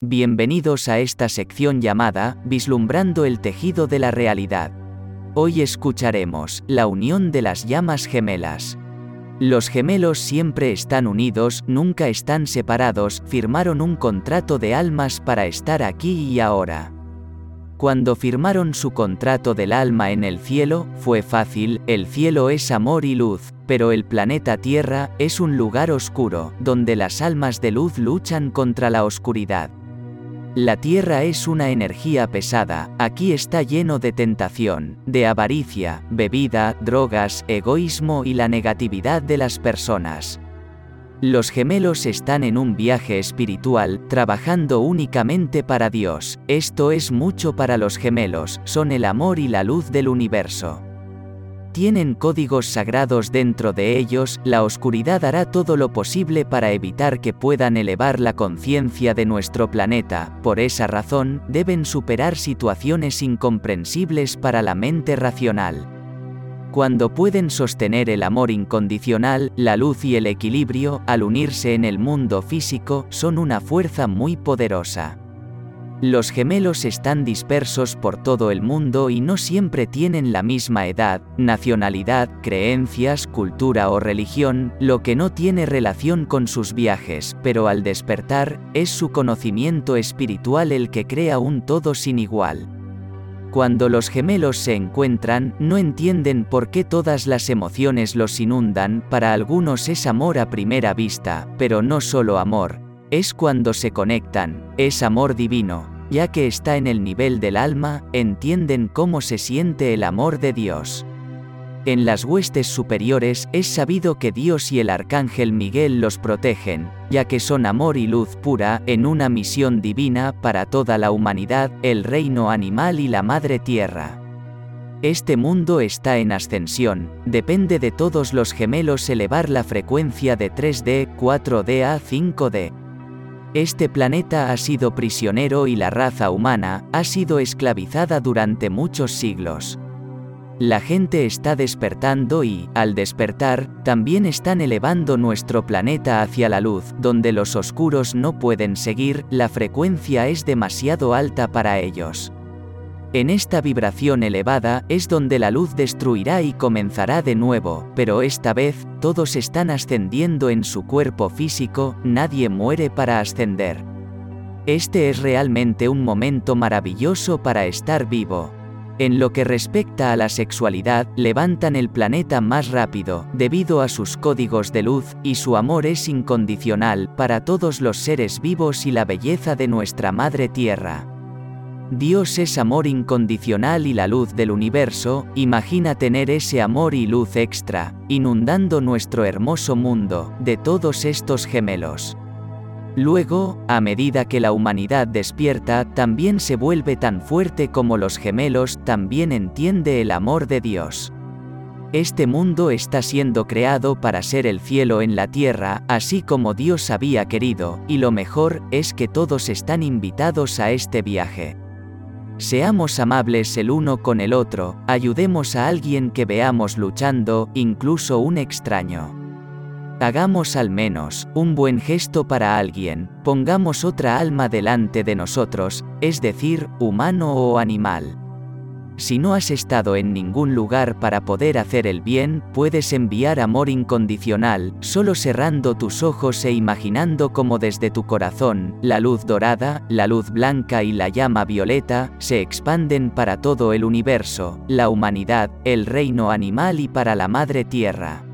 Bienvenidos a esta sección llamada Vislumbrando el tejido de la realidad. Hoy escucharemos La unión de las llamas gemelas. Los gemelos siempre están unidos, nunca están separados, firmaron un contrato de almas para estar aquí y ahora. Cuando firmaron su contrato del alma en el cielo, fue fácil, el cielo es amor y luz, pero el planeta Tierra es un lugar oscuro, donde las almas de luz luchan contra la oscuridad. La Tierra es una energía pesada, aquí está lleno de tentación, de avaricia, bebida, drogas, egoísmo y la negatividad de las personas. Los gemelos están en un viaje espiritual, trabajando únicamente para Dios. Esto es mucho para los gemelos, son el amor y la luz del universo. Tienen códigos sagrados dentro de ellos, la oscuridad hará todo lo posible para evitar que puedan elevar la conciencia de nuestro planeta, por esa razón, deben superar situaciones incomprensibles para la mente racional. Cuando pueden sostener el amor incondicional, la luz y el equilibrio, al unirse en el mundo físico, son una fuerza muy poderosa. Los gemelos están dispersos por todo el mundo y no siempre tienen la misma edad, nacionalidad, creencias, cultura o religión, lo que no tiene relación con sus viajes, pero al despertar, es su conocimiento espiritual el que crea un todo sin igual. Cuando los gemelos se encuentran, no entienden por qué todas las emociones los inundan, para algunos es amor a primera vista, pero no solo amor, es cuando se conectan, es amor divino, ya que está en el nivel del alma, entienden cómo se siente el amor de Dios. En las huestes superiores es sabido que Dios y el arcángel Miguel los protegen, ya que son amor y luz pura, en una misión divina para toda la humanidad, el reino animal y la madre tierra. Este mundo está en ascensión, depende de todos los gemelos elevar la frecuencia de 3D, 4D a 5D. Este planeta ha sido prisionero y la raza humana ha sido esclavizada durante muchos siglos. La gente está despertando y, al despertar, también están elevando nuestro planeta hacia la luz, donde los oscuros no pueden seguir, la frecuencia es demasiado alta para ellos. En esta vibración elevada es donde la luz destruirá y comenzará de nuevo, pero esta vez, todos están ascendiendo en su cuerpo físico, nadie muere para ascender. Este es realmente un momento maravilloso para estar vivo. En lo que respecta a la sexualidad, levantan el planeta más rápido, debido a sus códigos de luz, y su amor es incondicional para todos los seres vivos y la belleza de nuestra Madre Tierra. Dios es amor incondicional y la luz del universo, imagina tener ese amor y luz extra, inundando nuestro hermoso mundo, de todos estos gemelos. Luego, a medida que la humanidad despierta, también se vuelve tan fuerte como los gemelos, también entiende el amor de Dios. Este mundo está siendo creado para ser el cielo en la tierra, así como Dios había querido, y lo mejor es que todos están invitados a este viaje. Seamos amables el uno con el otro, ayudemos a alguien que veamos luchando, incluso un extraño. Hagamos al menos un buen gesto para alguien, pongamos otra alma delante de nosotros, es decir, humano o animal. Si no has estado en ningún lugar para poder hacer el bien, puedes enviar amor incondicional, solo cerrando tus ojos e imaginando como desde tu corazón, la luz dorada, la luz blanca y la llama violeta, se expanden para todo el universo, la humanidad, el reino animal y para la madre tierra.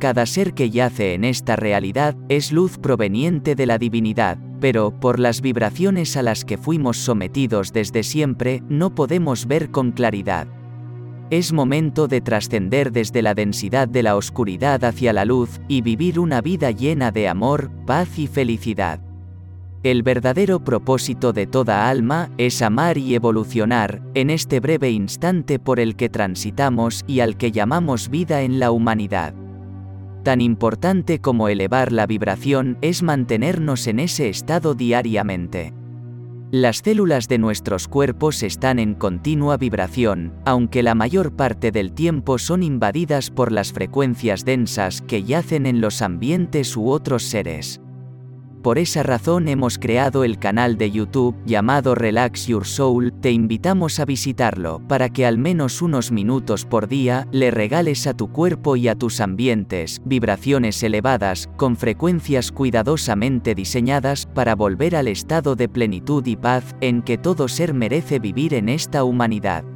Cada ser que yace en esta realidad es luz proveniente de la divinidad, pero, por las vibraciones a las que fuimos sometidos desde siempre, no podemos ver con claridad. Es momento de trascender desde la densidad de la oscuridad hacia la luz, y vivir una vida llena de amor, paz y felicidad. El verdadero propósito de toda alma es amar y evolucionar, en este breve instante por el que transitamos y al que llamamos vida en la humanidad. Tan importante como elevar la vibración es mantenernos en ese estado diariamente. Las células de nuestros cuerpos están en continua vibración, aunque la mayor parte del tiempo son invadidas por las frecuencias densas que yacen en los ambientes u otros seres. Por esa razón hemos creado el canal de YouTube llamado Relax Your Soul, te invitamos a visitarlo para que al menos unos minutos por día le regales a tu cuerpo y a tus ambientes vibraciones elevadas, con frecuencias cuidadosamente diseñadas para volver al estado de plenitud y paz en que todo ser merece vivir en esta humanidad.